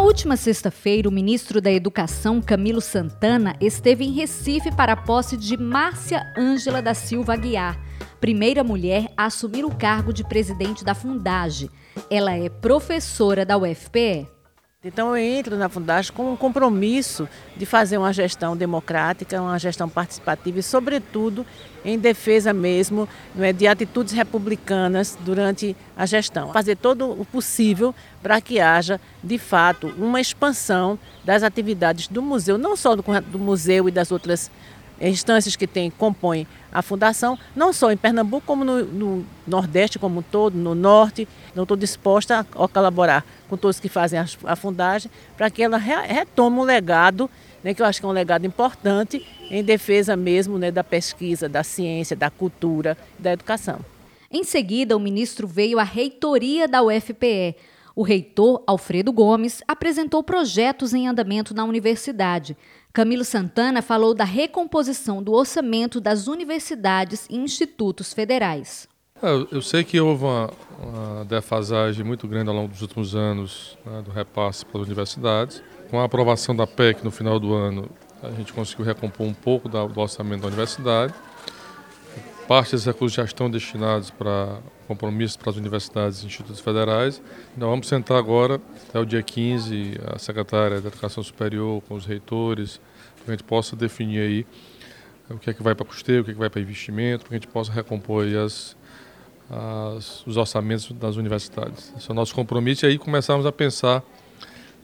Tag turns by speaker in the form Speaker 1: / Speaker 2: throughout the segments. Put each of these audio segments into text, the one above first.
Speaker 1: Na última sexta-feira, o ministro da Educação, Camilo Santana, esteve em Recife para a posse de Márcia Ângela da Silva Aguiar, primeira mulher a assumir o cargo de presidente da Fundage. Ela é professora da UFPE.
Speaker 2: Então eu entro na Fundagem com um compromisso de fazer uma gestão democrática, uma gestão participativa e, sobretudo, em defesa mesmo é, de atitudes republicanas durante a gestão. Fazer todo o possível para que haja, de fato, uma expansão das atividades do museu, não só do, do museu e das outras instâncias que tem, compõem a fundação, não só em Pernambuco, como no, no Nordeste como um todo, no Norte. Não estou disposta a, colaborar com todos que fazem a, a fundagem para que ela re, retome um legado, né, que eu acho que é um legado importante em defesa mesmo né, da pesquisa, da ciência, da cultura e da educação.
Speaker 1: Em seguida, o ministro veio à reitoria da UFPE. O reitor, Alfredo Gomes, apresentou projetos em andamento na universidade. Camilo Santana falou da recomposição do orçamento das universidades e institutos federais.
Speaker 3: É, eu sei que houve uma, uma defasagem muito grande ao longo dos últimos anos né, do repasse para as universidades. Com a aprovação da PEC no final do ano, a gente conseguiu recompor um pouco do orçamento da universidade. Parte desses recursos já estão destinados para compromissos para as universidades e institutos federais. Então vamos sentar agora, até o dia 15, a secretária da Educação Superior, com os reitores, para que a gente possa definir aí o que é que vai para custeio, o que é que vai para investimento, para que a gente possa recompor as, as, os orçamentos das universidades. Esse é o nosso compromisso e aí começarmos a pensar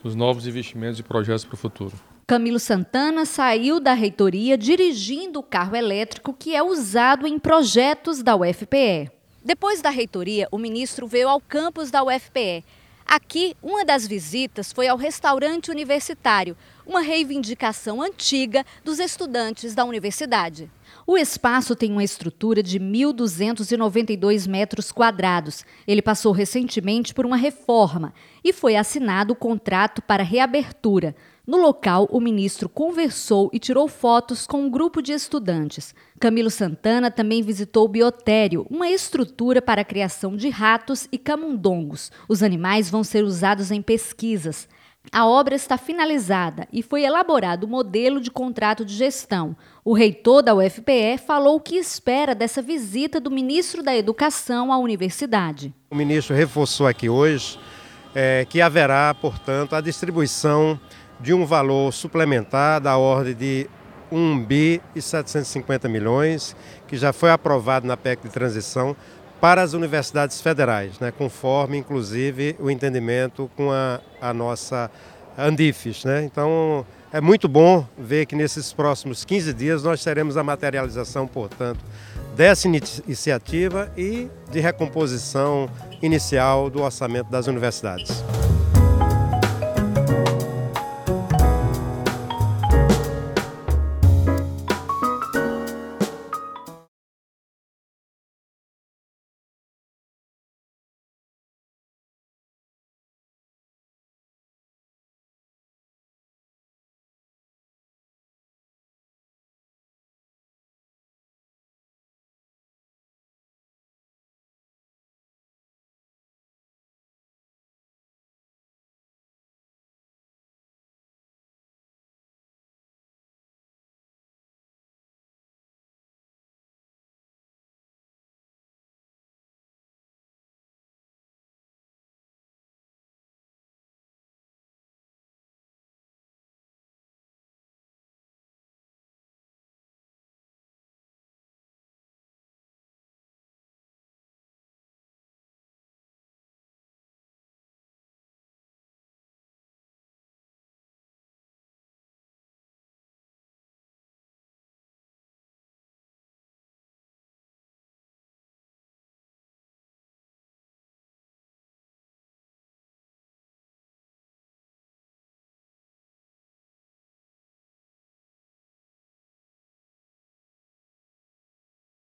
Speaker 3: nos novos investimentos e projetos para o futuro.
Speaker 1: Camilo Santana saiu da reitoria dirigindo o carro elétrico que é usado em projetos da UFPE. Depois da reitoria, o ministro veio ao campus da UFPE. Aqui, uma das visitas foi ao restaurante universitário, uma reivindicação antiga dos estudantes da universidade. O espaço tem uma estrutura de 1.292 metros quadrados. Ele passou recentemente por uma reforma e foi assinado o contrato para reabertura. No local, o ministro conversou e tirou fotos com um grupo de estudantes. Camilo Santana também visitou o biotério, uma estrutura para a criação de ratos e camundongos. Os animais vão ser usados em pesquisas. A obra está finalizada e foi elaborado o modelo de contrato de gestão. O reitor da UFPE falou o que espera dessa visita do ministro da Educação à universidade.
Speaker 4: O ministro reforçou aqui hoje é, que haverá, portanto, a distribuição de um valor suplementar da ordem de 1 bi e 750 milhões, que já foi aprovado na PEC de transição para as universidades federais, né, conforme inclusive o entendimento com a, a nossa Andifes. Né? Então é muito bom ver que nesses próximos 15 dias nós teremos a materialização, portanto, dessa iniciativa e de recomposição inicial do orçamento das universidades.